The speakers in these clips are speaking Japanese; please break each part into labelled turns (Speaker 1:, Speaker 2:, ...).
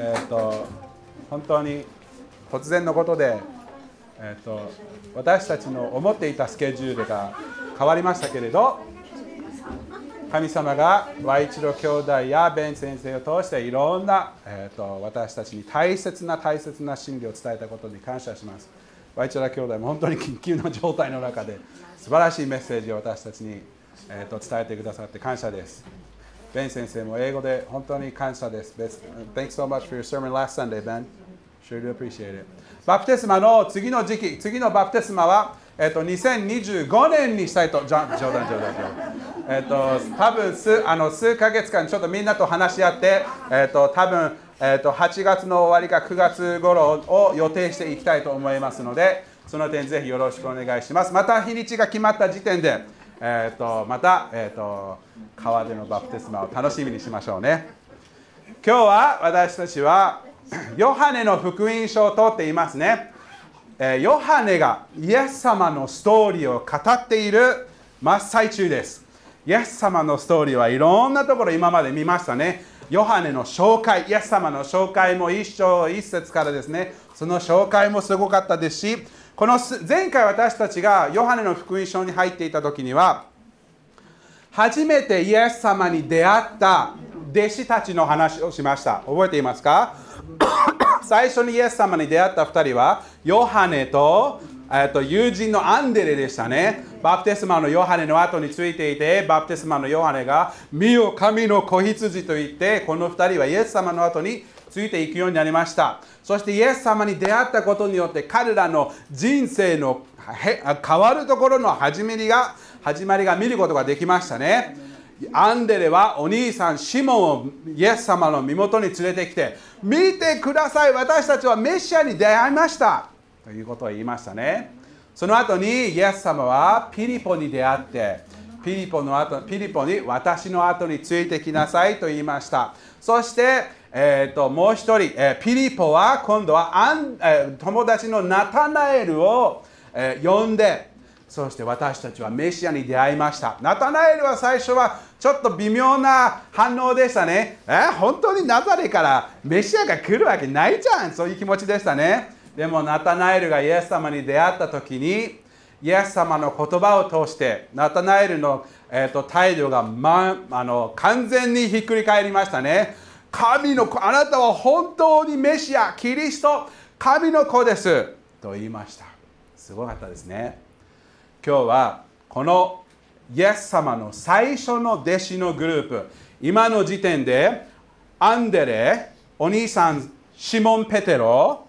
Speaker 1: えっ、と本当に突然のことで、えー、と私たちの思っていたスケジュールが変わりましたけれど神様が和一郎兄弟やベン先生を通していろんな、えー、と私たちに大切な大切な真理を伝えたことに感謝します。和一郎兄弟も本当に緊急の状態の中で素晴らしいメッセージを私たちに、えー、と伝えてくださって感謝です。ベン先生も英語で本当に感謝です。Thanks so much for your sermon last Sunday, Ben. Sure do appreciate it. バプテスマの次の時期、次のバプテスマは、えっと、2025年にしたいと、冗談冗談冗談。えっと、多分数あの数ヶ月間、ちょっとみんなと話し合って、えっと、多分えっと8月の終わりか9月頃を予定していきたいと思いますので、その点ぜひよろしくお願いします。また日にちが決まった時点で、えーと、また、えーと、川でのバプテスマを楽しみにしましょうね。今日は私たちは ヨハネの福音書を通っていますね、えー、ヨハネがイエス様のストーリーを語っている真っ最中です。イエス様のストーリーはいろんなところ今まで見ましたね。ヨハネの紹介、イエス様の紹介も一章一節からですね、その紹介もすごかったですし、この前回私たちがヨハネの福音書に入っていた時には初めてイエス様に出会った弟子たちの話をしました覚えていますか？最初にイエス様に出会った2人はヨハネとえと友人のアンデレでしたね。バプテスマのヨハネの後についていて、バプテスマのヨハネが、見よ神の子羊と言って、この2人はイエス様の後についていくようになりました。そしてイエス様に出会ったことによって彼らの人生の変わるところの始まりが始まりが見ることができましたね。アンデレはお兄さんシモンをイエス様の身元に連れてきて見てください私たちはメシアに出会いました。ということを言いましたね。その後にイエス様はピリポに出会ってピリポの後ピリポに私の後についてきなさいと言いました。そしてえーと、もう一人、えー、ピリポは今度はアン、えー、友達のナタナエルを、えー、呼んでそして私たちはメシアに出会いました。ナタナエルは最初はちょっと微妙な反応でしたね。え本当にナザレからメシアが来るわけないじゃん。そういう気持ちでしたね。でもナタナエルがイエス様に出会った時にイエス様の言葉を通してナタナエルの、えーと、と態度が、ま、あの完全にひっくり返りましたね。神の子あなたは本当にメシアキリスト神の子です。と言いました。すごかったですね。今日はこのイエス様の最初の弟子のグループ。今の時点でアンデレお兄さんシモン・ペテロ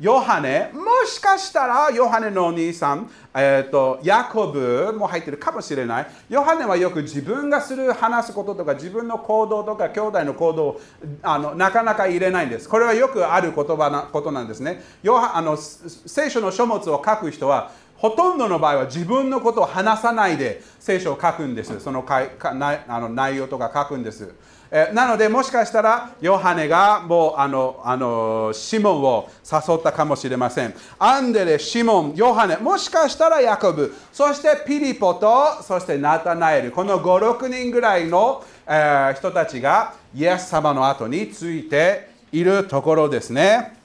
Speaker 1: ヨハネ、もしかしたらヨハネのお兄さん、えーと、ヤコブも入ってるかもしれない。ヨハネはよく自分がする話すこととか自分の行動とか兄弟の行動をあのなかなか入れないんです。これはよくある言葉なことなんですね。ヨハあの聖書の書物を書く人はほとんどの場合は自分のことを話さないで聖書を書くんです。そのかかなあの内容とか書くんです。えなのでもしかしたらヨハネがもうあのあのシモンを誘ったかもしれません。アンデレ、シモン、ヨハネもしかしたらヤコブそしてピリポとそしてナタナエルこの56人ぐらいの、え、人たちがイエス様の後についているところですね。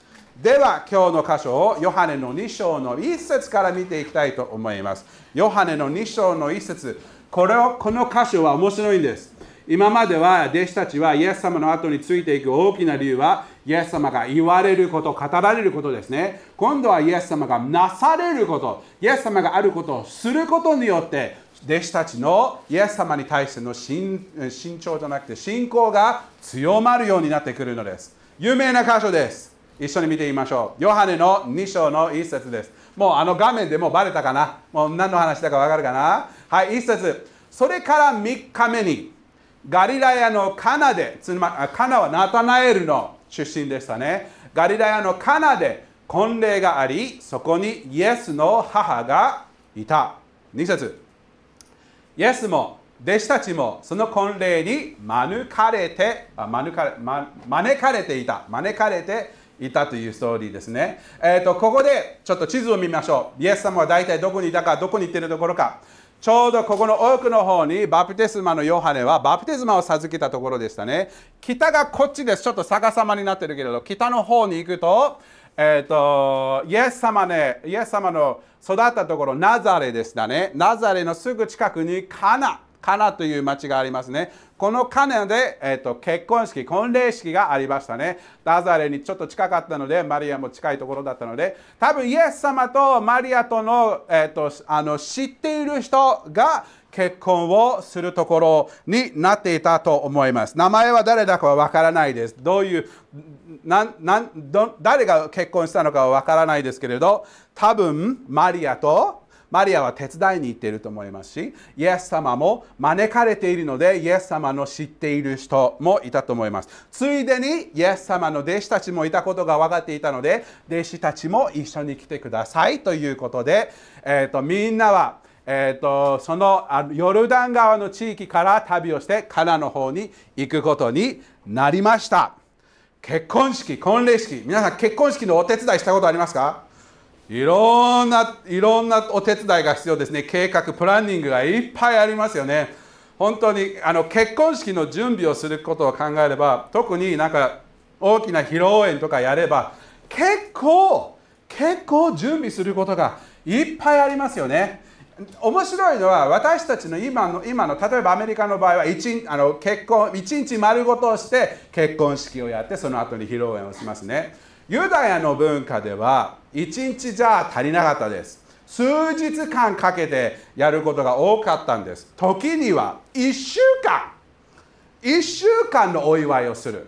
Speaker 1: では今日の箇所をヨハネの2章の1節から見ていきたいと思います。ヨハネの2章の1節。これをこの箇所は面白いんです。今までは弟子たちはイエス様の後についていく大きな理由はイエス様が言われること、語られることですね。今度はイエス様がなされること、イエス様があることをすることによって弟子たちのイエス様に対しての慎重じゃなくて信仰が強まるようになってくるのです。有名な箇所です。一緒に見てみましょう。ヨハネの2章の1節です。もうあの画面でもうバレたかな？もう何の話だかわかるかな？はい、1節それから3日目にガリラヤのカナで、つまりカナはナタナエルの出身でしたね。ガリラヤのカナで婚礼がありそこにイエスの母がいた。2節。イエスも弟子たちもその婚礼に招かれてあ招かれ、招かれていた。招かれていたというストーリーですね、えーと、ここでちょっと地図を見ましょう。イエス様は大体どこにいたかどこに行っているところか。ちょうどここの奥の方にバプテスマのヨハネはバプテスマを授けたところでしたね北がこっちですちょっと逆さまになってるけれど北の方に行くとえーと、イエス様ね、イエス様の育ったところ、ナザレでしたね。ナザレのすぐ近くにカナ、カナという町がありますね。このカナで、えーと、結婚式、婚礼式がありましたね。ナザレにちょっと近かったので、マリアも近いところだったので、多分イエス様とマリアとの,、えーと、あの知っている人が結婚をするところになっていたと思います。名前は誰だかはわからないです。どういうななど誰が結婚したのかはわからないですけれど、多分マリアとマリアは手伝いに行っていると思いますし、イエス様も招かれているので、イエス様の知っている人もいたと思います。ついでに、イエス様の弟子たちもいたことが分かっていたので、弟子たちも一緒に来てくださいということで、えーとみんなはえーと、そのヨルダン川の地域から旅をしてカナの方に行くことになりました。結婚式婚礼式。皆さん結婚式のお手伝いしたことありますか？いろんないろんなお手伝いが必要ですね。計画プランニングがいっぱいありますよね。本当にあの結婚式の準備をすることを考えれば特になんか大きな披露宴とかやれば結構結構準備することがいっぱいありますよね。面白いのは私たちの今の今の例えばアメリカの場合は一あの結婚1日丸ごとして結婚式をやってその後に披露宴をしますね。ユダヤの文化では1日じゃ足りなかったです。数日間かけてやることが多かったんです。時には1週間。1週間のお祝いをする。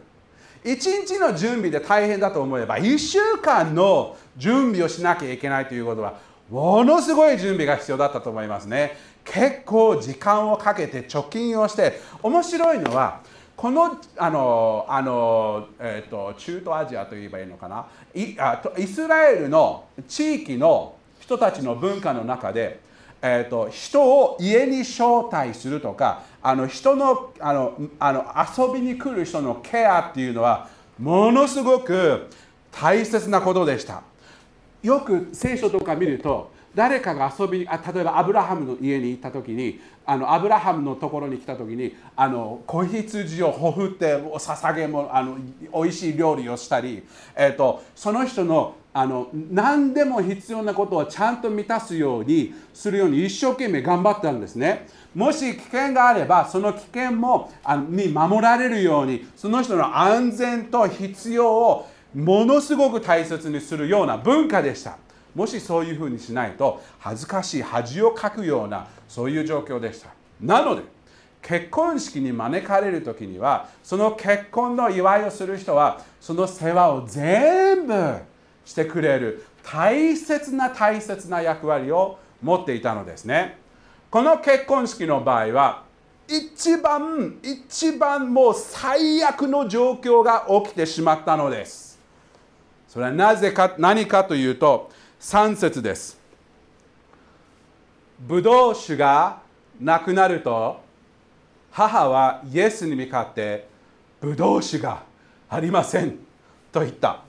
Speaker 1: 1日の準備で大変だと思えば1週間の準備をしなきゃいけないということはものすごい準備が必要だったと思いますね。結構時間をかけて貯金をして面白いのはこのあのあの、えーと、中東アジアといえばいいのかな？イあイスラエルの地域の人たちの文化の中で、えーと、人を家に招待するとかあの人のあのあの遊びに来る人のケアっていうのはものすごく大切なことでした。よく聖書とか見ると誰かが遊びあ例えばアブラハムの家に行った時にあのアブラハムのところに来た時にあの子羊をほふって捧げもあの美味しい料理をしたり、えーと、その人のあの何でも必要なことをちゃんと満たすようにするように一生懸命頑張ったんですね。もし危険があればその危険もあに守られるようにその人の安全と必要をものすごく大切にするような文化でしたもしそういうふうにしないと恥ずかしい恥をかくようなそういう状況でした。なので結婚式に招かれる時にはその結婚の祝いをする人はその世話を全部してくれる大切な大切な役割を持っていたのですね。この結婚式の場合は一番一番もう最悪の状況が起きてしまったのです。それはなぜか何かというと3節です。ブドウ酒がなくなると母はイエスに向かってブドウ酒がありませんと言った。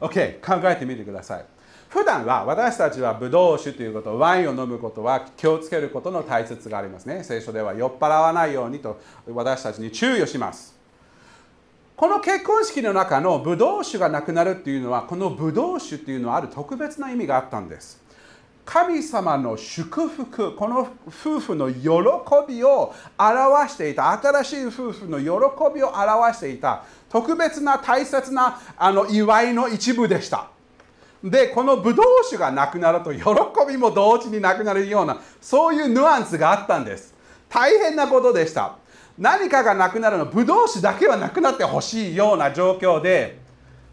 Speaker 1: OK 考えてみてください。普段は私たちはブドウ酒ということワインを飲むことは気をつけることの大切がありますね。聖書では酔っ払わないようにと私たちに注意をします。この結婚式の中のブドウ酒がなくなるっていうのはこのブドウ酒っていうのはある特別な意味があったんです。神様の祝福この夫婦の喜びを表していた。新しい夫婦の喜びを表していた。特別な大切なあの祝いの一部でした。でこのブドウ酒がなくなると喜びも同時になくなるようなそういうヌアンスがあったんです。大変なことでした。何かがなくなるのブドウ酒だけはなくなってほしいような状況で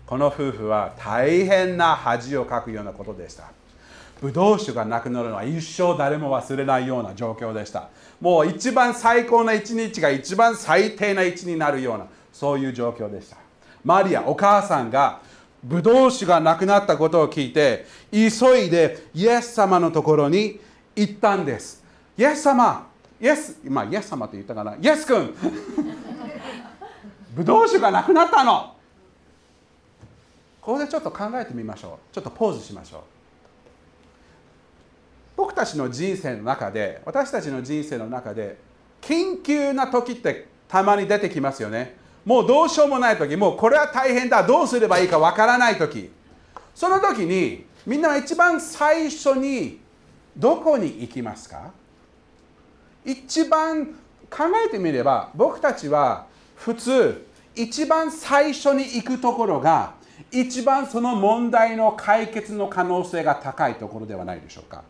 Speaker 1: この夫婦は大変な恥をかくようなことでした。ブドウ酒がなくなるのは一生誰も忘れないような状況でした。もう一番最高な一日が一番最低な一になるようなそういう状況でした。マリアお母さんがブドウ酒がなくなったことを聞いて急いでイエス様のところに行ったんです。イエス様イエスまあイエス様と言ったかな。イエス君。ブドウ酒がなくなったの。ここでちょっと考えてみましょう。ちょっとポーズしましょう。僕たちの人生の中で私たちの人生の中で緊急な時ってたまに出てきますよね。もうどうしようもない時もうこれは大変だ。どうすればいいかわからない時。その時にみんな一番最初にどこに行きますか？一番考えてみれば僕たちは普通一番最初に行くところが一番その問題の解決の可能性が高いところではないでしょうか。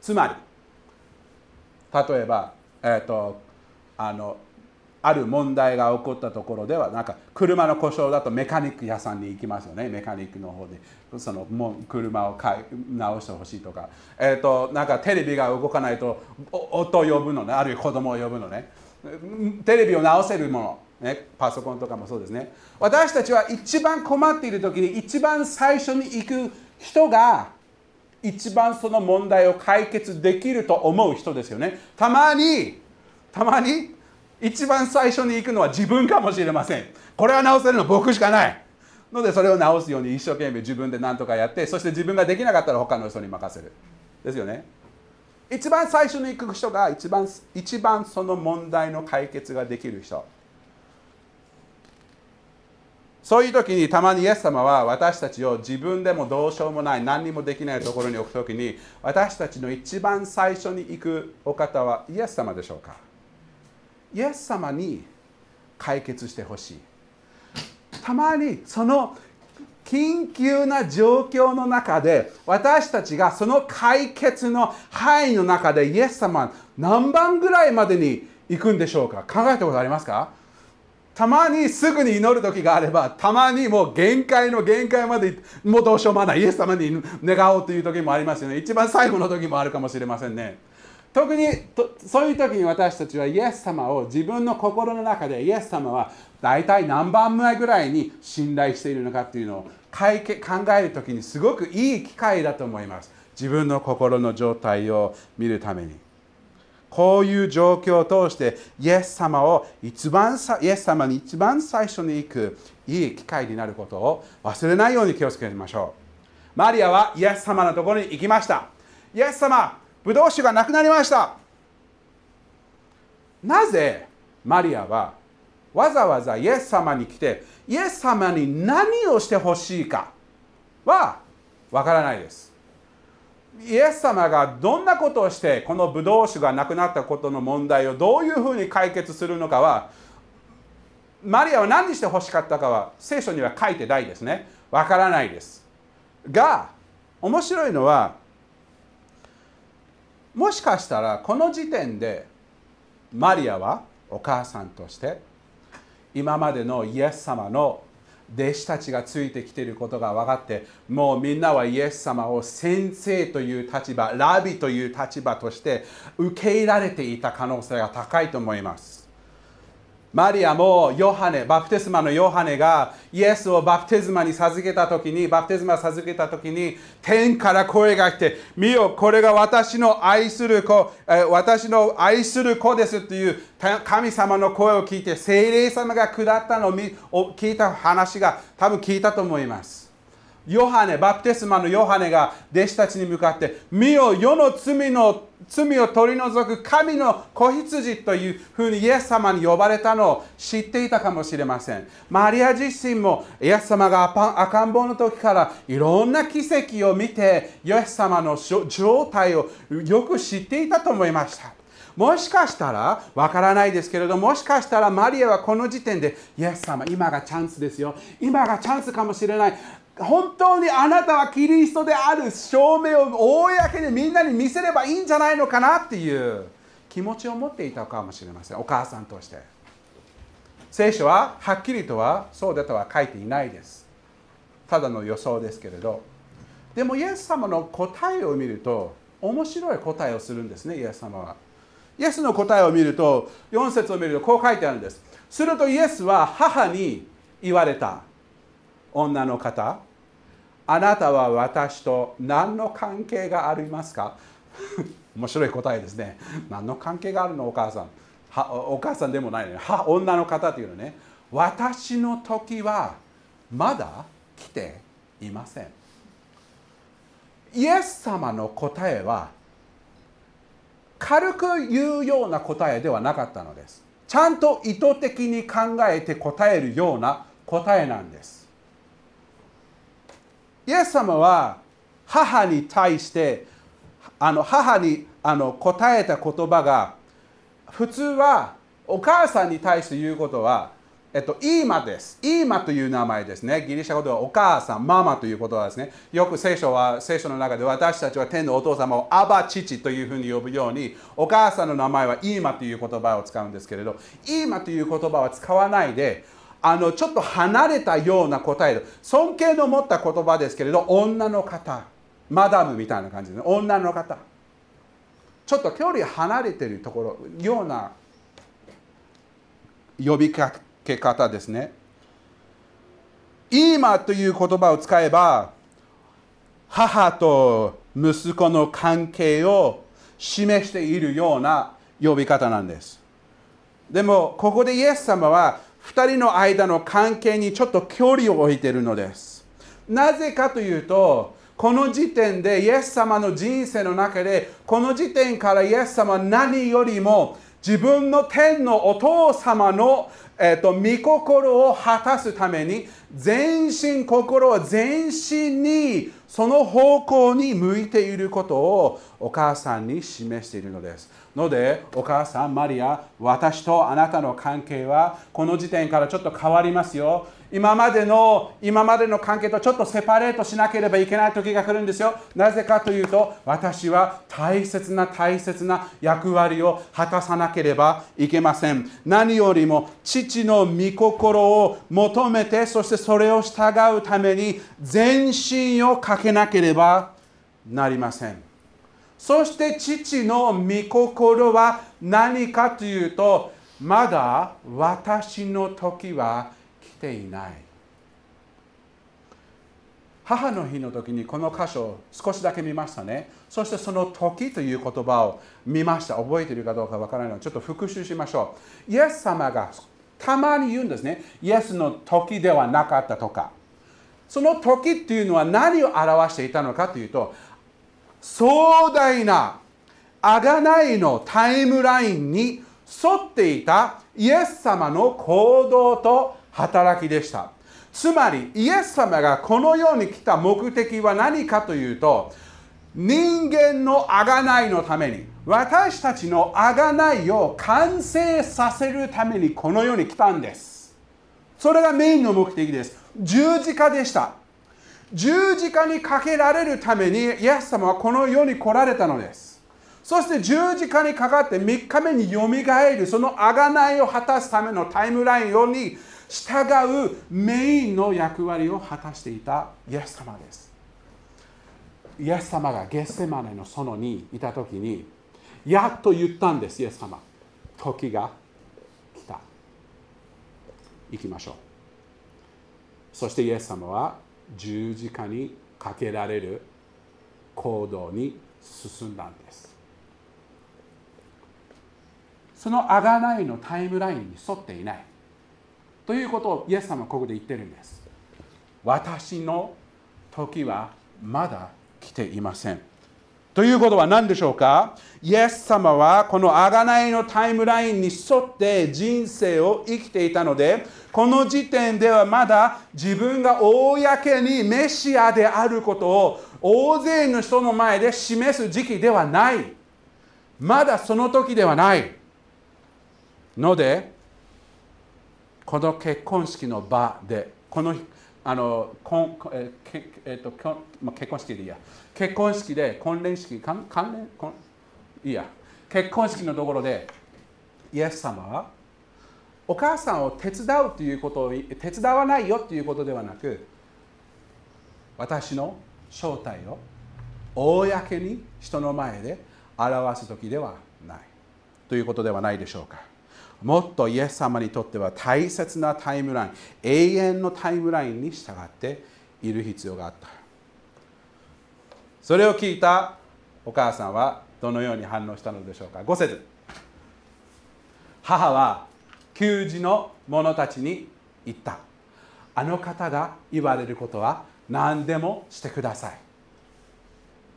Speaker 1: つまり例えば、えーと、あのある問題が起こったところではなんか車の故障だとメカニック屋さんに行きますよね。メカニックの方で。そのもう車を買い直してほしいとか、えーと、なんかテレビが動かないと夫を呼ぶのね。あるいは子供を呼ぶのね。テレビを直せるものね、パソコンとかもそうですね。私たちは一番困っている時に一番最初に行く人が一番その問題を解決できると思う人ですよね。たまにたまに一番最初に行くのは自分かもしれません。これは直せるの僕しかない。のでそれを直すように一生懸命自分で何とかやってそして自分ができなかったら他の人に任せる。ですよね。一番最初に行く人が一番一番その問題の解決ができる人。そういう時にたまにイエス様は私たちを自分でもどうしようもない何にもできないところに置く時に私たちの一番最初に行くお方はイエス様でしょうか？イエス様に解決してほしい。たまにその緊急な状況の中で私たちがその解決の範囲の中でイエス様何番ぐらいまでに行くんでしょうか？考えたことありますか？たまにすぐに祈る時があればたまにもう限界の限界までもうどうしようもない。イエス様に願おうという時もありますよね。一番最後の時もあるかもしれませんね。特にとそういう時に私たちはイエス様を自分の心の中でイエス様は大体何番目ぐらいに信頼しているのかっていうのを考える時にすごくいい機会だと思います。自分の心の状態を見るために。こういう状況を通してイエス様を一番イエス様に一番最初に行くいい機会になることを忘れないように気をつけましょう。マリアはイエス様のところに行きました。イエス様ブドウ酒がなくなりました。なぜマリアはわざわざイエス様に来てイエス様に何をしてほしいかはわからないです。イエス様がどんなことをしてこのブドウ酒がなくなったことの問題をどういうふうに解決するのかはマリアは何にしてほしかったかは聖書には書いてないですね。わからないです。が面白いのはもしかしたらこの時点でマリアはお母さんとして今までのイエス様の弟子たちがついてきていることが分かってもうみんなはイエス様を先生という立場ラビという立場として受け入れられていた可能性が高いと思います。マリアもヨハネ、バプテスマのヨハネがイエスをバプテスマに授けたときに、バプテスマを授けたときに、天から声が来て、見よ、これが私の愛する子、私の愛する子ですっていう神様の声を聞いて、精霊様が下ったのを聞いた話が多分聞いたと思います。ヨハネ、バプテスマのヨハネが弟子たちに向かって、見よ、世の罪の罪を取り除く神の子羊というふうにイエス様に呼ばれたのを知っていたかもしれません。マリア自身もイエス様が赤ん坊の時からいろんな奇跡を見て、イエス様の状態をよく知っていたと思いました。もしかしたら、わからないですけれども、しかしたらマリアはこの時点で、イエス様、今がチャンスですよ。今がチャンスかもしれない。本当にあなたはキリストである証明を公にみんなに見せればいいんじゃないのかなっていう気持ちを持っていたかもしれません。お母さんとして。聖書ははっきりとはそうだとは書いていないです。ただの予想ですけれど。でもイエス様の答えを見ると面白い答えをするんですねイエス様は。イエスの答えを見ると4節を見るとこう書いてあるんです。するとイエスは母に言われた。女の方あなたは私と何の関係がありますか？面白い答えですね。何の関係があるのお母さん。はお母さんでもないのねは女の方というのね。私の時はまだ来ていません。イエス様の答えは軽く言うような答えではなかったのです。ちゃんと意図的に考えて答えるような答えなんです。イエス様は母に対してあの母にあの答えた言葉が普通はお母さんに対して言うことは、えっと、イーマです。イーマという名前ですね。ギリシャ語ではお母さん、ママという言葉ですね。よく聖書は、聖書の中で私たちは天のお父様をアバ父というふうに呼ぶように、お母さんの名前はイーマという言葉を使うんですけれど、イーマという言葉は使わないで、あのちょっと離れたような答え尊敬の持った言葉ですけれど女の方。マダムみたいな感じで、ね、女の方。ちょっと距離離れてるところような呼びかけ方ですね。今という言葉を使えば母と息子の関係を示しているような呼び方なんです。でもここでイエス様は2人の間の関係にちょっと距離を置いているのです。なぜかというとこの時点でイエス様の人生の中でこの時点からイエス様は何よりも自分の天のお父様の、えーと、御心を果たすために全身心を全身にその方向に向いていることをお母さんに示しているのです。のでお母さんマリア私とあなたの関係はこの時点からちょっと変わりますよ。今までの今までの関係とちょっとセパレートしなければいけない時が来るんですよ。なぜかというと私は大切な大切な役割を果たさなければいけません。何よりも父の御心を求めてそしてそれを従うために全身をかけなければなりません。そして父の御心は何かというとまだ私の時は来ていない。母の日の時にこの箇所を少しだけ見ましたね。そしてその時という言葉を見ました。覚えているかどうかわからないのでちょっと復習しましょう。イエス様がたまに言うんですね。イエスの時ではなかったとか。その時っていうのは何を表していたのかというと壮大な贖いのタイムラインに沿っていたイエス様の行動と働きでした。つまりイエス様がこの世に来た目的は何かというと人間の贖いのために私たちの贖いを完成させるためにこの世に来たんです。それがメインの目的です。十字架でした。十字架にかけられるためにイエス様はこの世に来られたのです。そして十字架にかかって3日目によみがえるその贖いを果たすためのタイムラインに従うメインの役割を果たしていたイエス様です。イエス様がゲッセマネの園にいた時にやっと言ったんですイエス様。時が来た。行きましょう。そしてイエス様は十字架にかけられる行動に進んだんです。その贖いのタイムラインに沿っていない。ということをイエス様はここで言ってるんです。私の時はまだ来ていません。ということは何でしょうか？イエス様はこの贖いのタイムラインに沿って人生を生きていたのでこの時点ではまだ自分が公にメシアであることを大勢の人の前で示す時期ではない。まだその時ではない。のでこの結婚式の場でこのあのえっと、結婚式でいいや。結婚式で婚連式関連いいや。結婚式のところでイエス様はお母さんを手伝うということを手伝わないよということではなく私の正体を公に人の前で表す時ではない。ということではないでしょうか。もっとイエス様にとっては大切なタイムライン永遠のタイムラインに従っている必要があった。それを聞いたお母さんはどのように反応したのでしょうか？5節母は給仕の者たちに言った。あの方が言われることは何でもしてください。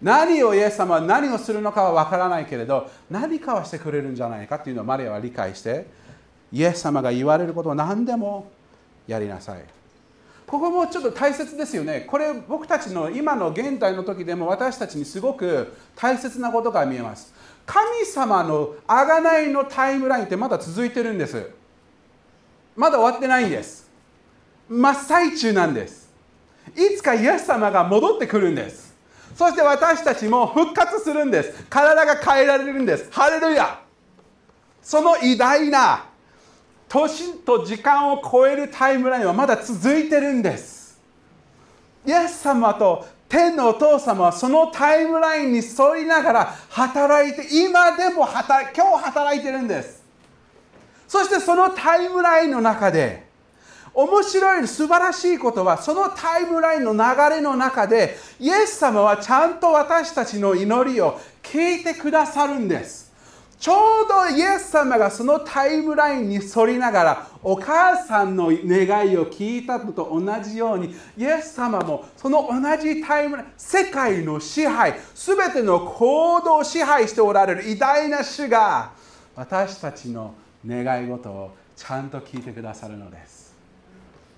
Speaker 1: 何をイエス様は何をするのかは分からないけれど何かはしてくれるんじゃないかというのをマリアは理解してイエス様が言われることを何でもやりなさい。ここもちょっと大切ですよね。これ僕たちの今の現代の時でも私たちにすごく大切なことが見えます。神様の贖いのタイムラインってまだ続いてるんです。まだ終わってないんです。真っ最中なんです。いつかイエス様が戻ってくるんです。そして私たちも復活するんです。体が変えられるんです。ハレルヤ。その偉大な年と時間を超えるタイムラインはまだ続いてるんです。イエス様と天のお父様はそのタイムラインに沿いながら働いて今でも働今日働いてるんです。そしてそのタイムラインの中で面白い素晴らしいことはそのタイムラインの流れの中でイエス様はちゃんと私たちの祈りを聞いてくださるんです。ちょうどイエス様がそのタイムラインに沿りながらお母さんの願いを聞いたのと同じようにイエス様もその同じタイムライン世界の支配全ての行動を支配しておられる偉大な主が私たちの願い事をちゃんと聞いてくださるのです。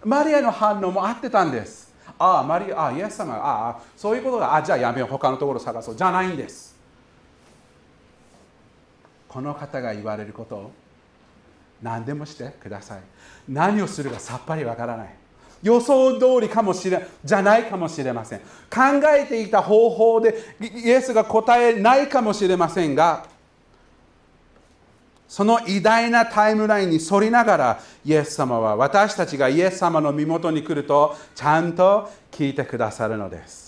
Speaker 1: マリアの反応も合ってたんです。ああマリアあイエス様ああそういうことがあじゃあやめよう。他のところ探そう。じゃないんです。この方が言われることを何でもしてください。何をするかさっぱりわからない。予想通りかもしれじゃないかもしれません。考えていた方法でイエスが答えないかもしれませんがその偉大なタイムラインに沿りながらイエス様は私たちがイエス様の身元に来るとちゃんと聞いてくださるのです。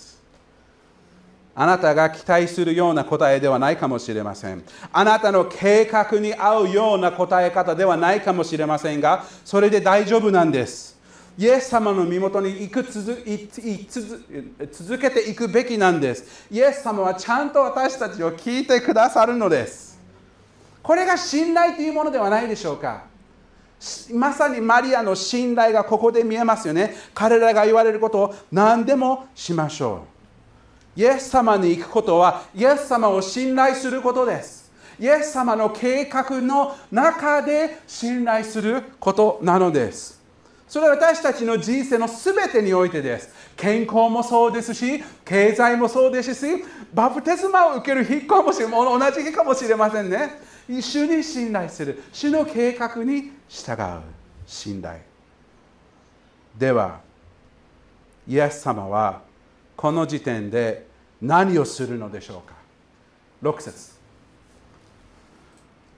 Speaker 1: あなたが期待するような答えではないかもしれません。あなたの計画に合うような答え方ではないかもしれませんがそれで大丈夫なんです。イエス様の身元に行く続続けていくべきなんです。イエス様はちゃんと私たちを聞いてくださるのです。これが信頼というものではないでしょうか。まさにマリアの信頼がここで見えますよね。彼らが言われることを何でもしましょう。イエス様に行くことはイエス様を信頼することです。イエス様の計画の中で信頼することなのです。それは私たちの人生の全てにおいてです。健康もそうですし経済もそうですしバプテスマを受ける日かもしれ同じ日かもしれませんね。主に信頼する。主の計画に従う。信頼。ではイエス様はこの時点で何をするのでしょうか？6節。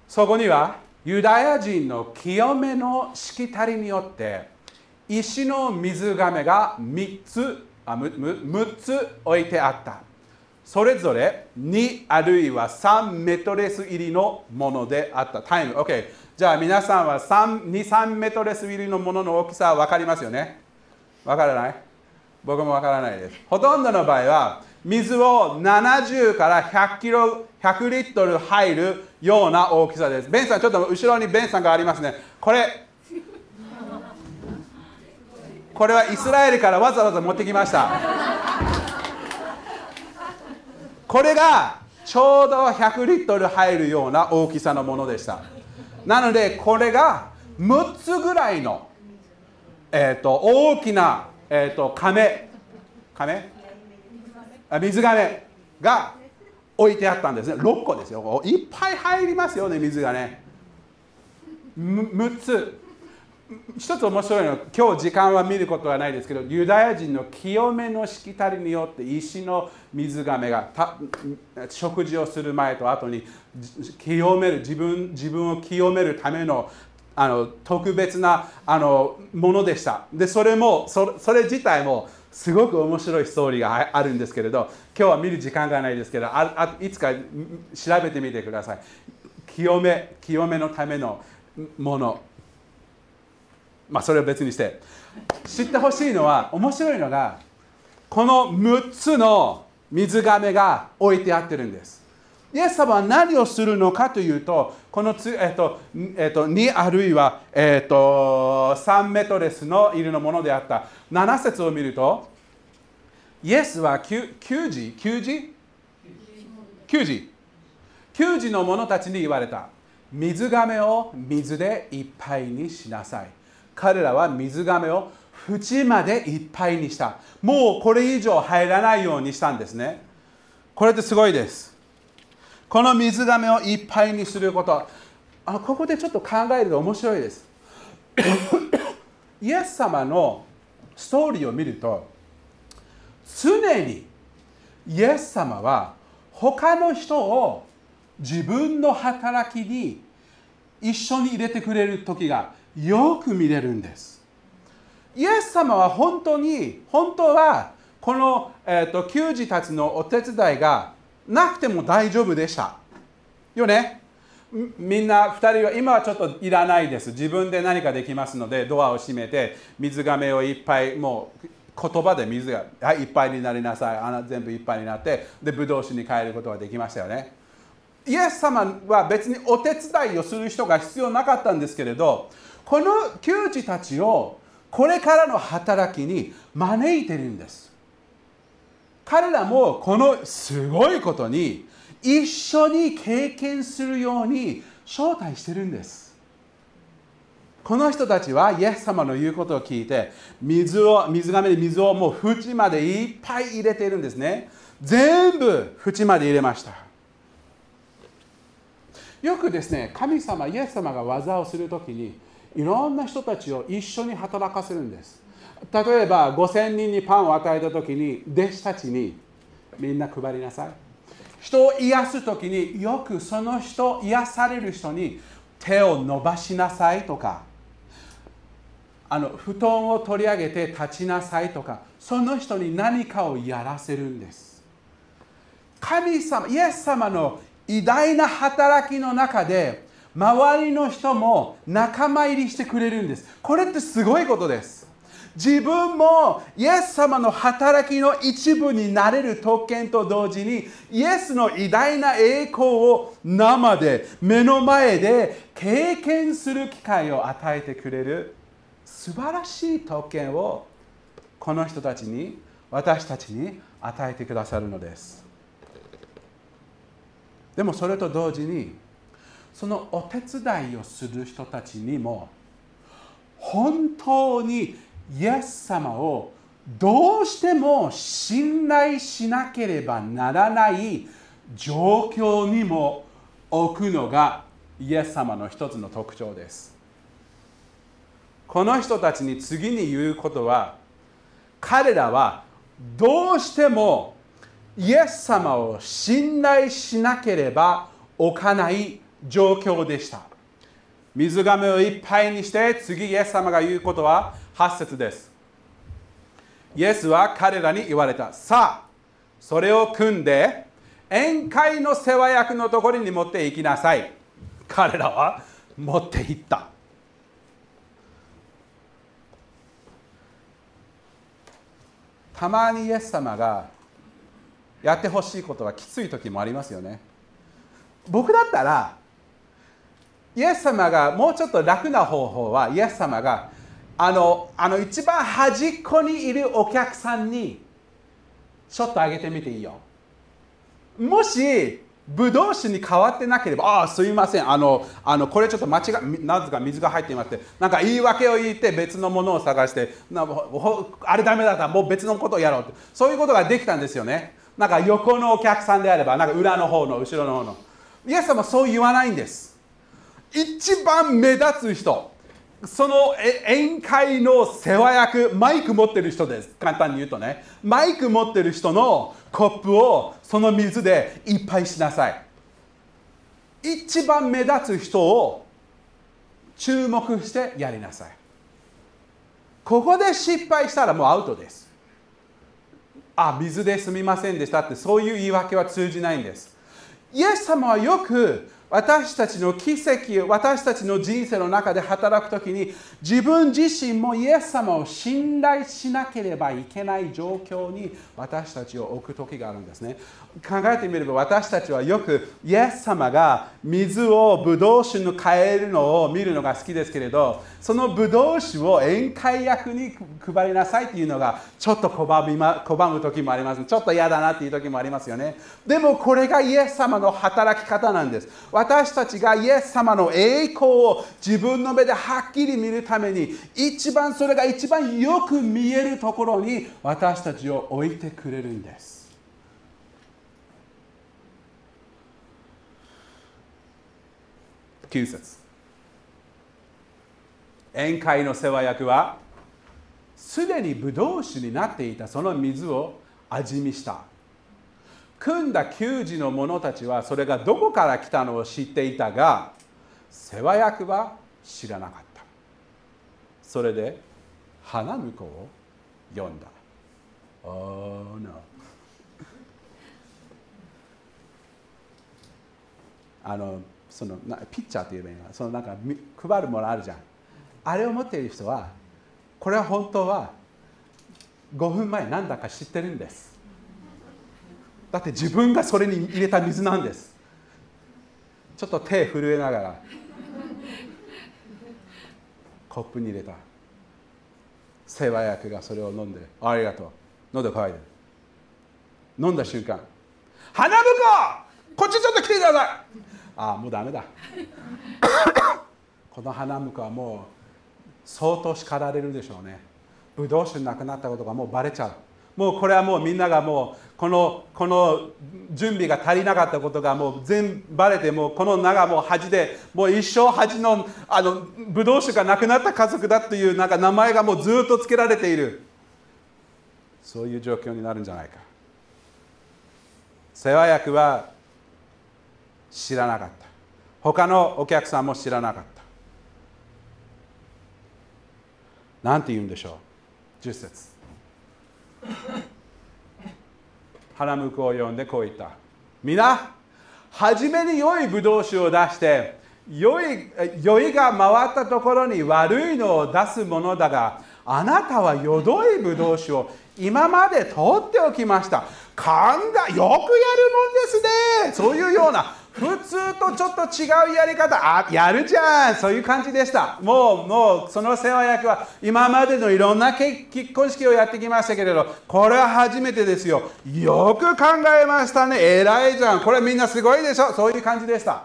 Speaker 1: そこにはユダヤ人の清めのしきたりによって石の水亀が3つあ 6, 6つ置いてあった。それぞれ2あるいは3メトレス入りのものであった。タイム。OK じゃあ皆さんは23メトレス入りのものの大きさは分かりますよね？分からない？僕も分からないです。ほとんどの場合は水を70から100キロ100リットル入るような大きさです。ベンさんちょっと後ろにベンさんがありますね。これこれはイスラエルからわざわざ持ってきました。これがちょうど100リットル入るような大きさのものでした。なのでこれが6つぐらいの、えーと、大きな、えーと、亀。亀？水亀。が置いてあったんですね。6個ですよ。いっぱい入りますよね水がね6つ。一つ面白いのは今日時間は見ることはないですけどユダヤ人の清めのしきたりによって石の水がめが食事をする前と後に清める自分自分を清めるためのあの特別なあのものでした。でそれもそれ自体もすごく面白いストーリーがあるんですけれど今日は見る時間がないですけどああいつか調べてみてください。清め清めのためのもの。まあそれは別にして。知ってほしいのは面白いのがこの6つの水亀が置いてあってるんです。イエス様は何をするのかというとこのつ、えっとえっと、2あるいは、えっと、3メトレスの入りのものであった。7節を見るとイエスは 9, 9時 ?9 時 ?9 時9時の者たちに言われた。水亀を水でいっぱいにしなさい。彼らは水亀を縁までいっぱいにした。もうこれ以上入らないようにしたんですね。これってすごいです。この水亀をいっぱいにすること。あここでちょっと考えると面白いです。イエス様のストーリーを見ると常にイエス様は他の人を自分の働きに一緒に入れてくれる時がよく見れるんです。イエス様は本当に本当はこの、えーと、球児たちのお手伝いがなくても大丈夫でした。よね？みんな2人は今はちょっといらないです。自分で何かできますのでドアを閉めて水がめをいっぱいもう言葉で水が、はい、いっぱいになりなさい。穴全部いっぱいになってでブドウ酒に変えることができましたよね。イエス様は別にお手伝いをする人が必要なかったんですけれどこの球児たちをこれからの働きに招いてるんです。彼らもこのすごいことに一緒に経験するように招待してるんです。この人たちはイエス様の言うことを聞いて水を水がめで水をもう縁までいっぱい入れているんですね。全部縁まで入れました。よくですね神様イエス様が技をする時にいろんな人たちを一緒に働かせるんです。例えば5000人にパンを与えた時に弟子たちにみんな配りなさい。人を癒す時によくその人癒される人に手を伸ばしなさいとかあの布団を取り上げて立ちなさいとかその人に何かをやらせるんです。神様イエス様の偉大な働きの中で周りの人も仲間入りしてくれるんです。これってすごいことです。自分もイエス様の働きの一部になれる特権と同時にイエスの偉大な栄光を生で目の前で経験する機会を与えてくれる。素晴らしい特権をこの人たちに私たちに与えてくださるのです。でもそれと同時にそのお手伝いをする人たちにも本当にイエス様をどうしても信頼しなければならない状況にも置くのがイエス様の一つの特徴です。この人たちに次に言うことは彼らはどうしてもイエス様を信頼しなければ置かない状況でした。水がめをいっぱいにして次イエス様が言うことは8節です。イエスは彼らに言われた。さあそれを組んで宴会の世話役のところに持って行きなさい。彼らは持って行った。たまにイエス様がやってほしいことはきつい時もありますよね。僕だったらイエス様がもうちょっと楽な方法はイエス様があのあの一番端っこにいるお客さんにちょっとあげてみていいよもしブドウ酒に変わってなければ、ああ、すいません、あの、あのこれちょっと間違い、なぜか水が入っていまして、なんか言い訳を言って別のものを探して、なあれダメだったらもう別のことをやろうって、そういうことができたんですよね。なんか横のお客さんであれば、なんか裏の方の後ろの方の。イエス様そう言わないんです。一番目立つ人、その宴会の世話役、マイク持ってる人です。簡単に言うとね。マイク持ってる人のコップをその水でいっぱいしなさい。一番目立つ人を注目してやりなさい。ここで失敗したらもうアウトです。あ水ですみませんでしたってそういう言い訳は通じないんですイエス様はよく私たちの奇跡私たちの人生の中で働くときに自分自身もイエス様を信頼しなければいけない状況に私たちを置く時があるんですね。考えてみれば私たちはよくイエス様が水をブドウ酒に変えるのを見るのが好きですけれどそのブドウ酒を宴会役に配りなさいっていうのがちょっと拒み、ま、拒む時もあります。ちょっと嫌だなっていう時もありますよね。でもこれがイエス様の働き方なんです。私たちがイエス様の栄光を自分の目ではっきり見るために一番それが一番よく見えるところに私たちを置いてくれるんです。9節。宴会の世話役はすでにブドウ酒になっていたその水を味見した。組んだ給仕の者たちはそれがどこから来たのを知っていたが世話役は知らなかった。それで花婿を呼んだ。Oh no あのそのなピッチャーって言えばいいのそのなんか配るものあるじゃん。あれを持っている人はこれは本当は5分前なんだか知ってるんです。だって自分がそれに入れた水なんです。ちょっと手震えながら。コップに入れた。世話役がそれを飲んでありがとう。喉乾いてる。飲んだ瞬間。花婿！こっちちょっと来てください！ああもうダメだ。この花婿はもう相当叱られるでしょうね。ブドウ酒なくなったことがもうバレちゃう。もうこれはもうみんながもうこのこの準備が足りなかったことがもう全バレてもうこの名がもう恥でもう一生恥のあのブドウ酒がなくなった家族だというなんか名前がもうずっと付けられている。そういう状況になるんじゃないか。世話役は知らなかった。他のお客さんも知らなかった。何て言うんでしょう。10節。花婿を呼んでこう言った。皆初めに良いブドウ酒を出して良いいが回ったところに悪いのを出すものだがあなたはよどいブドウ酒を今まで取っておきました。勘がよくやるもんですね。そういうような普通とちょっと違うやり方。あやるじゃん。そういう感じでした。もうもうその世話役は今までのいろんな結婚式をやってきましたけれどこれは初めてですよ。よく考えましたね。偉いじゃん。これみんなすごいでしょ。そういう感じでした。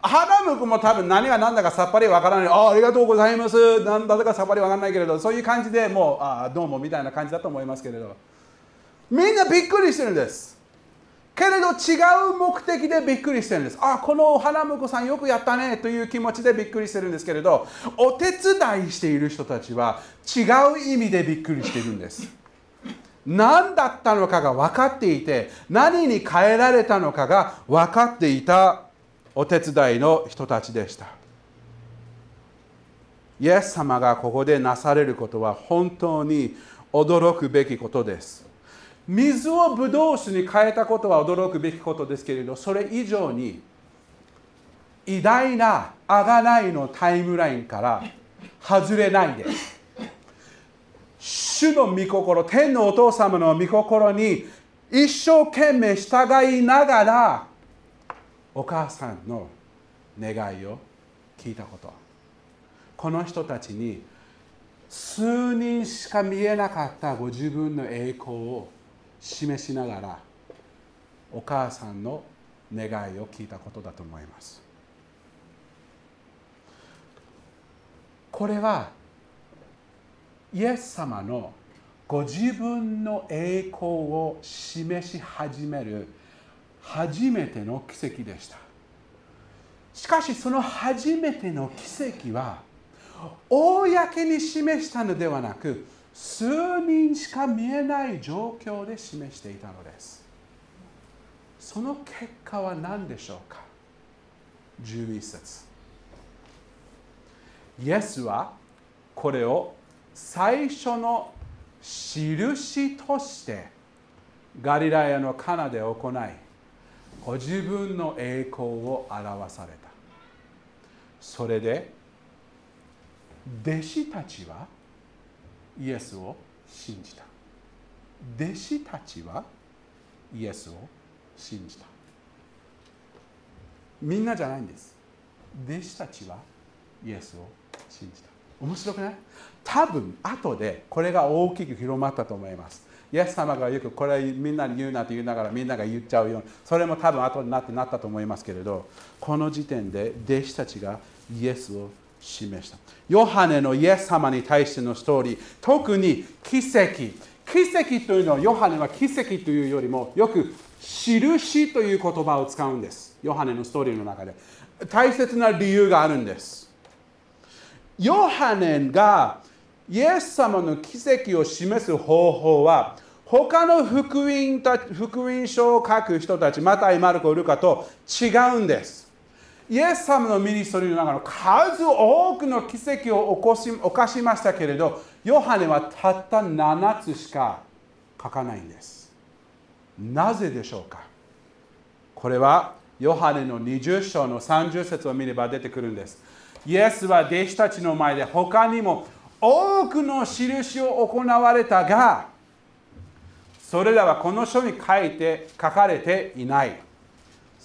Speaker 1: 花婿も多分何が何だかさっぱりわからない。あありがとうございます。何だかさっぱりわからないけれどそういう感じでもうあどうもみたいな感じだと思いますけれど。みんなびっくりしてるんです。けれど違う目的でびっくりしてるんです。あ、この花婿さんよくやったねという気持ちでびっくりしてるんですけれど、お手伝いしている人たちは違う意味でびっくりしているんです。何だったのかが分かっていて、何に変えられたのかが分かっていたお手伝いの人たちでした。イエス様がここでなされることは本当に驚くべきことです。水をブドウ酒に変えたことは驚くべきことですけれどそれ以上に偉大な贖いのタイムラインから外れないで主の御心天のお父様の御心に一生懸命従いながらお母さんの願いを聞いたこと。この人たちに数人しか見えなかったご自分の栄光を示しながらお母さんの願いを聞いたことだと思います。これはイエス様のご自分の栄光を示し始める初めての奇跡でした。しかしその初めての奇跡は公に示したのではなく数人しか見えない状況で示していたのです。その結果は何でしょうか？11節。イエスはこれを最初の印としてガリラヤのカナで行いご自分の栄光を表された。それで弟子たちはイエスを信じた。弟子たちはイエスを信じた。みんなじゃないんです。弟子たちはイエスを信じた。面白くない？多分後でこれが大きく広まったと思います。イエス様がよくこれみんなに言うなと言いながらみんなが言っちゃうようにそれも多分後になってなったと思いますけれどこの時点で弟子たちがイエスを示した。ヨハネのイエス様に対してのストーリー。特に奇跡。奇跡というのはヨハネは奇跡というよりもよく印という言葉を使うんです。ヨハネのストーリーの中で。大切な理由があるんです。ヨハネがイエス様の奇跡を示す方法は他の福音た福音書を書く人たちマタイ、マルコ、ルカと違うんです。イエス様のミニストリーの中の数多くの奇跡を起こし犯しましたけれどヨハネはたった7つしか書かないんです。なぜでしょうか？これはヨハネの20章の30節を見れば出てくるんです。イエスは弟子たちの前で他にも多くの印を行われたがそれらはこの書に書いて書かれていない。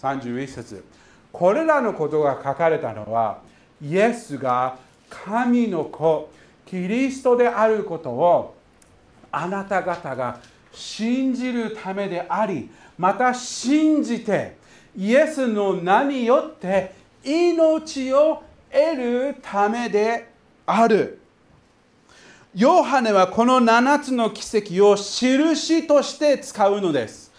Speaker 1: 31節。これらのことが書かれたのはイエスが神の子キリストであることをあなた方が信じるためでありまた信じてイエスの名によって命を得るためである。ヨハネはこの7つの奇跡を印として使うのです。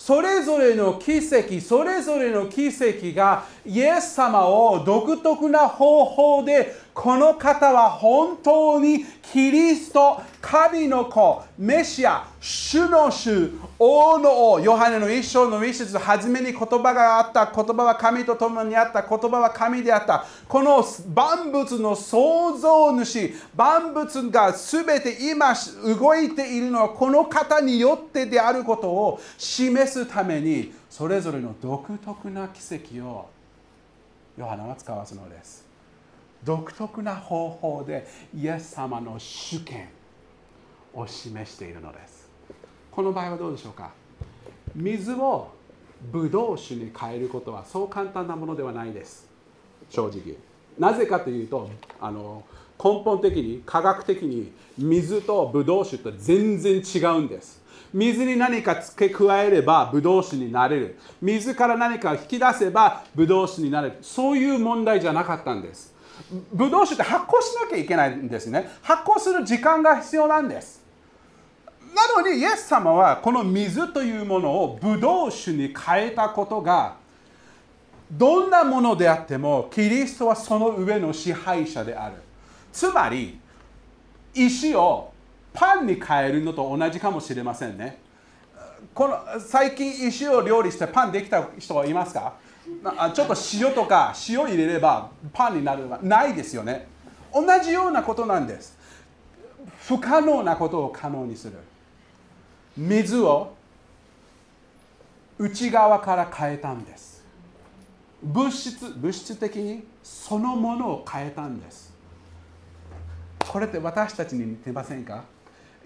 Speaker 1: それぞれの奇跡それぞれの奇跡がイエス様を独特な方法でこの方は本当にキリスト、神の子、メシア、主の主、王の王、ヨハネの一章の一節、初めに言葉があった、言葉は神と共にあった、言葉は神であった。この万物の創造主、万物が全て今動いているのはこの方によってであることを示すために、それぞれの独特な奇跡をヨハネは使わすのです。独特な方法でイエス様の主権を示しているのです。この場合はどうでしょうか？水をブドウ酒に変えることはそう簡単なものではないです。正直。なぜかというとあの根本的に科学的に水とブドウ酒って全然違うんです。水に何か付け加えればブドウ酒になれる。水から何か引き出せばブドウ酒になれる。そういう問題じゃなかったんです。ブドウ酒って発酵しなきゃいけないんですね。発酵する時間が必要なんです。なのにイエス様はこの水というものをブドウ酒に変えたことがどんなものであってもキリストはその上の支配者である。つまり石をパンに変えるのと同じかもしれませんね。この最近石を料理してパンできた人はいますか？ちょっと塩とか塩入れればパンになるのはないですよね。同じようなことなんです。不可能なことを可能にする。水を内側から変えたんです。物質物質的にそのものを変えたんです。これって私たちに似てませんか？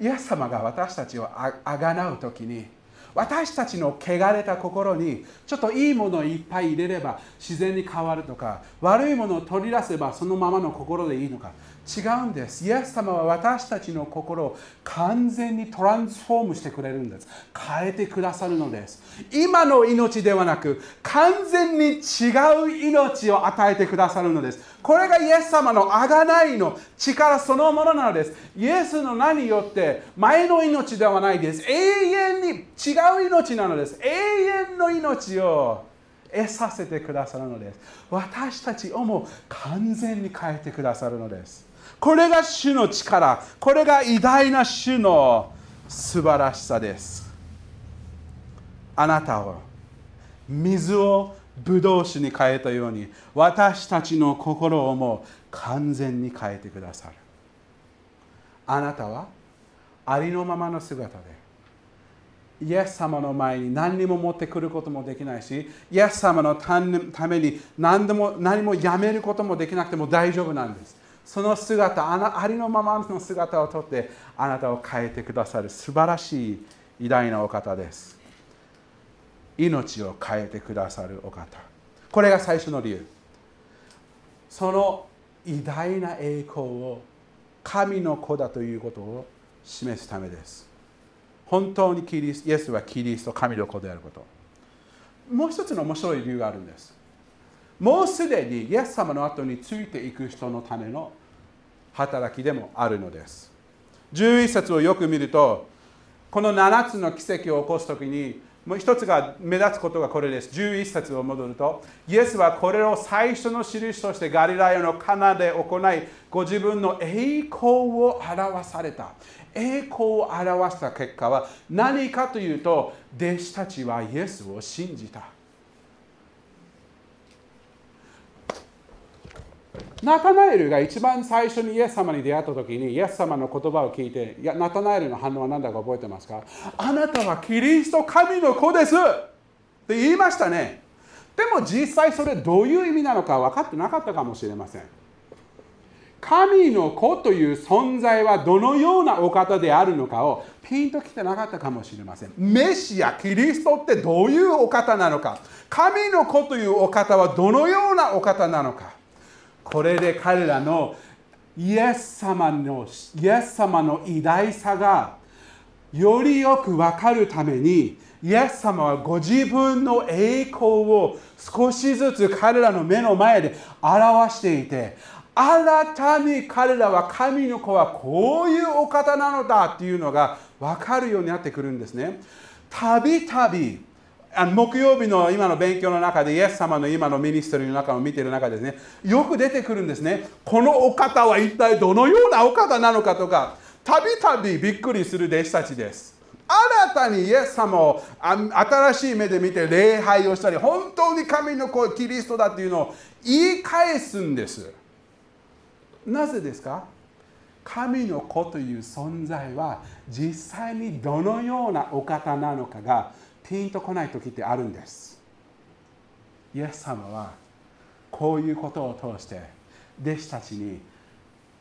Speaker 1: イエス様が私たちをあがなう時に私たちの汚れた心にちょっといいものをいっぱい入れれば自然に変わるとか悪いものを取り出せばそのままの心でいいのか。違うんです。イエス様は私たちの心を完全にトランスフォームしてくれるんです。変えてくださるのです。今の命ではなく完全に違う命を与えてくださるのです。これがイエス様の贖いの力そのものなのです。イエスの名によって前の命ではないです。永遠に違う命なのです。永遠の命を得させてくださるのです。私たちをも完全に変えてくださるのです。これが主の力。これが偉大な主の素晴らしさです。あなたを水をブドウ酒に変えたように私たちの心をも完全に変えてくださる。あなたはありのままの姿でイエス様の前に何にも持ってくることもできないし、イエス様のために何でも何もやめることもできなくても大丈夫なんです。その姿、あのありのままの姿をとってあなたを変えてくださる素晴らしい偉大なお方です。命を変えてくださるお方。これが最初の理由。その偉大な栄光を神の子だということを示すためです。本当にキリスイエスはキリスト神の子であることもう一つの面白い理由があるんですもうすでにイエス様の後についていく人のための働きでもあるのです11節をよく見るとこの7つの奇跡を起こす時にもう一つが目立つことがこれです。11節を戻ると、イエスはこれを最初の印としてガリラヤのカナで行い、ご自分の栄光を表された。栄光を表した結果は何かというと、弟子たちはイエスを信じた。ナタナエルが一番最初にイエス様に出会った時にイエス様の言葉を聞いていやナタナエルの反応は何だか覚えてますか？あなたはキリスト神の子です!って言いましたね。でも実際それどういう意味なのか分かってなかったかもしれません。神の子という存在はどのようなお方であるのかをピンときてなかったかもしれません。メシアキリストってどういうお方なのか？神の子というお方はどのようなお方なのか？これで彼らのイエス様のイエス様の偉大さがよりよく分かるためにイエス様はご自分の栄光を少しずつ彼らの目の前で表していて新たに彼らは神の子はこういうお方なのだっていうのが分かるようになってくるんですね。たびたびあの木曜日の今の勉強の中でイエス様の今のミニストリーの中を見ている中ですね。よく出てくるんですね。このお方は一体どのようなお方なのかとかたびたびびっくりする弟子たちです。新たにイエス様を新しい目で見て礼拝をしたり本当に神の子キリストだっていうのを言い返すんです。なぜですか？神の子という存在は実際にどのようなお方なのかがピンとこない時ってあるんです。イエス様はこういうことを通して弟子たちに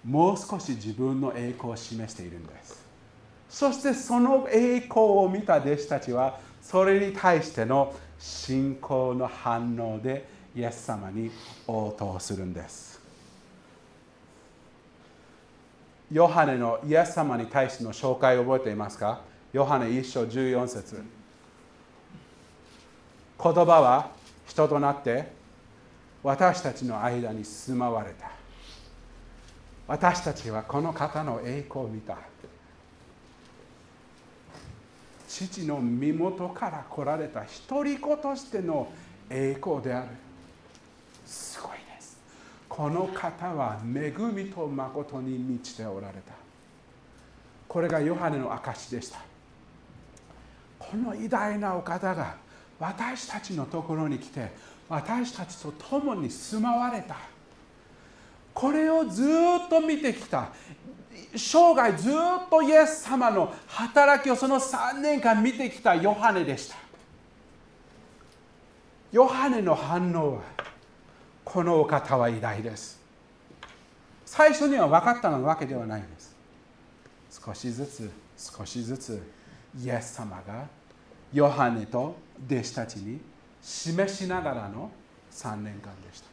Speaker 1: もう少し自分の栄光を示しているんです。そしてその栄光を見た弟子たちはそれに対しての信仰の反応でイエス様に応答するんです。ヨハネのイエス様に対しての紹介を覚えていますか？ヨハネ1章14節。言葉は人となって私たちの間に住まわれた。私たちはこの方の栄光を見た。父の身元から来られた一人子としての栄光である。すごいです。この方は恵みと誠に満ちておられた。これがヨハネの証でした。この偉大なお方が私たちのところに来て私たちと共に住まわれた。これをずっと見てきた。生涯ずっとイエス様の働きをその3年間見てきたヨハネでした。ヨハネの反応はこのお方は偉大です。最初には分かったわけではないんです。少しずつ少しずつイエス様がヨハネと弟子たちに示しながらの3年間でした。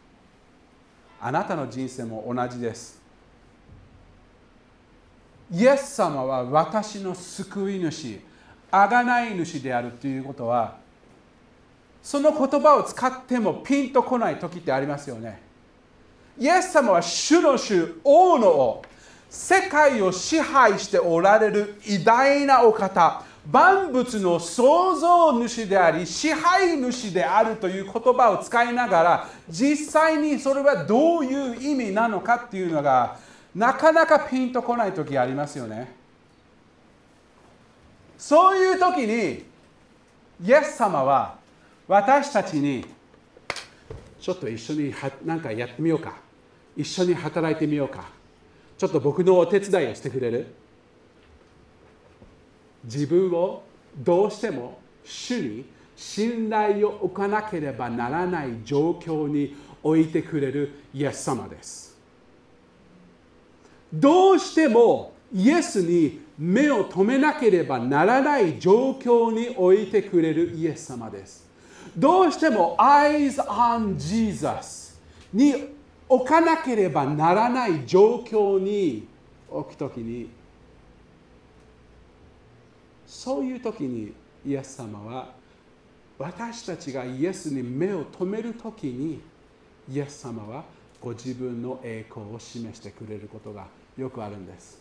Speaker 1: あなたの人生も同じです。イエス様は私の救い主贖い主であるということはその言葉を使ってもピンとこない時ってありますよね。イエス様は主の主王の王世界を支配しておられる偉大なお方万物の創造主であり支配主であるという言葉を使いながら実際にそれはどういう意味なのかっていうのがなかなかピンとこない時ありますよね。そういう時にイエス様は私たちにちょっと一緒に何かやってみようか。一緒に働いてみようか。ちょっと僕のお手伝いをしてくれる。自分をどうしても主に信頼を置かなければならない状況に置いてくれるイエス様です。どうしてもイエスに目を留めなければならない状況に置いてくれるイエス様です。どうしても Eyes on Jesus に置かなければならない状況に置くときにそういう時にイエス様は私たちがイエスに目を留める時にイエス様はご自分の栄光を示してくれることがよくあるんです。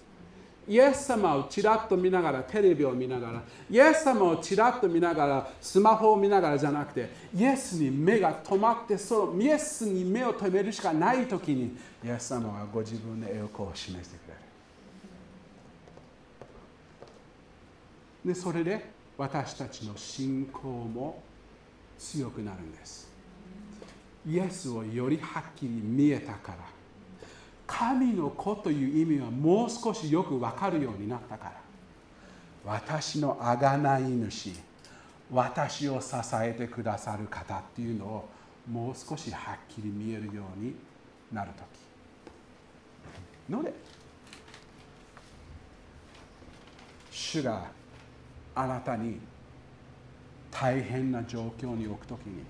Speaker 1: イエス様をちらっと見ながらテレビを見ながらイエス様をちらっと見ながらスマホを見ながらじゃなくてイエスに目が止まってそのイエスに目を留めるしかない時にイエス様はご自分の栄光を示してくれる。でそれで私たちの信仰も強くなるんです。イエスをよりはっきり見えたから神の子という意味はもう少しよく分かるようになったから私の贖い主私を支えてくださる方っていうのをもう少しはっきり見えるようになる時。ので主があなたに大変な状況に置くときに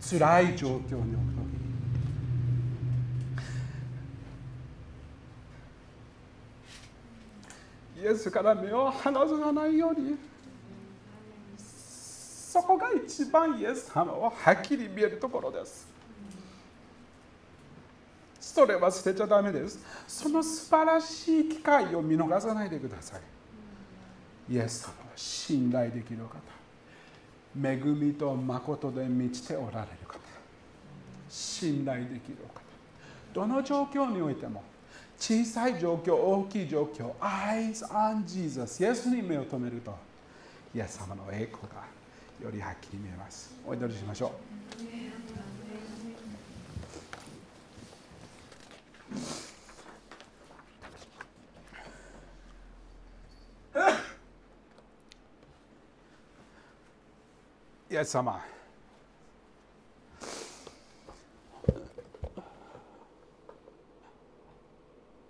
Speaker 1: 辛い状況に置くときに。イエスから目を離さないようにそこが一番イエス様をはっきり見えるところです。それは捨てちゃだめです。その素晴らしい機会を見逃さないでください。イエス様は信頼できる方。恵みと誠で満ちておられる方。信頼できる方。どの状況においても小さい状況大きい状況 Eyes on Jesus イエスに目を留めるとイエス様の栄光がよりはっきり見えます。お祈りしましょう。イエス様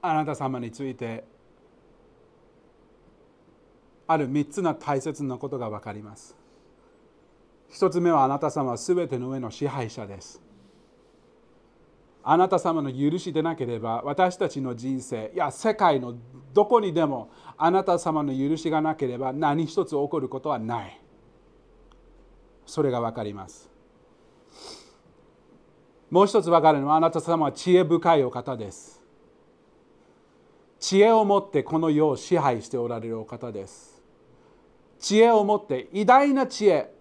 Speaker 1: あなた様についてある3つの大切なことが分かります。1つ目はあなた様は全ての上の支配者です。あなた様の許しでなければ私たちの人生いや世界のどこにでもあなた様の許しがなければ何一つ起こることはない。それが分かります。もう一つ分かるのはあなた様は知恵深いお方です。知恵を持ってこの世を支配しておられるお方です。知恵を持って偉大な知恵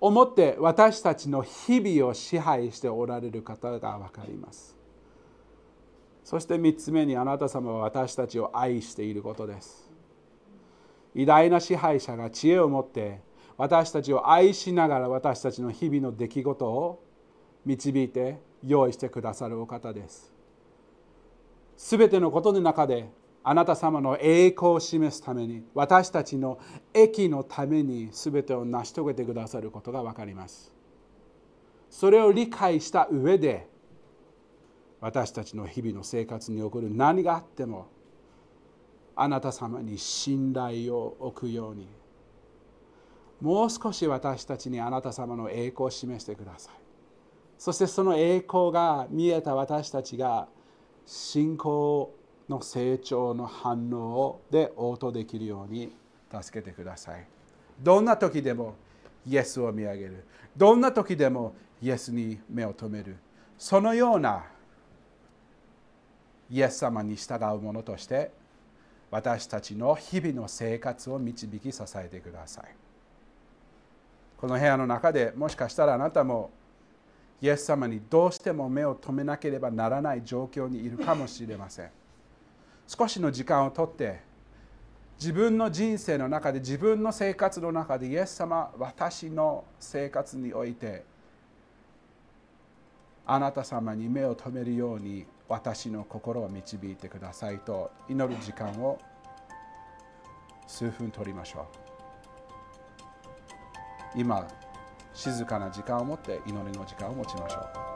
Speaker 1: を持って私たちの日々を支配しておられる方が分かります。そして3つ目にあなた様は私たちを愛していることです。偉大な支配者が知恵を持って私たちを愛しながら私たちの日々の出来事を導いて用意してくださるお方です。すべてのことの中であなた様の栄光を示すために私たちの益のためにすべてを成し遂げてくださることが分かります。それを理解した上で私たちの日々の生活に起こる何があってもあなた様に信頼を置くようにもう少し私たちにあなた様の栄光を示してください。そしてその栄光が見えた私たちが信仰の成長の反応で応答できるように助けてください。どんな時でもイエスを見上げる。どんな時でもイエスに目を留める。そのようなイエス様に従う者として私たちの日々の生活を導き支えてください。この部屋の中でもしかしたらあなたもイエス様にどうしても目を留めなければならない状況にいるかもしれません少しの時間をとって自分の人生の中で自分の生活の中でイエス様私の生活においてあなた様に目を留めるように私の心を導いてくださいと祈る時間を数分取りましょう。今静かな時間を持って祈りの時間を持ちましょう。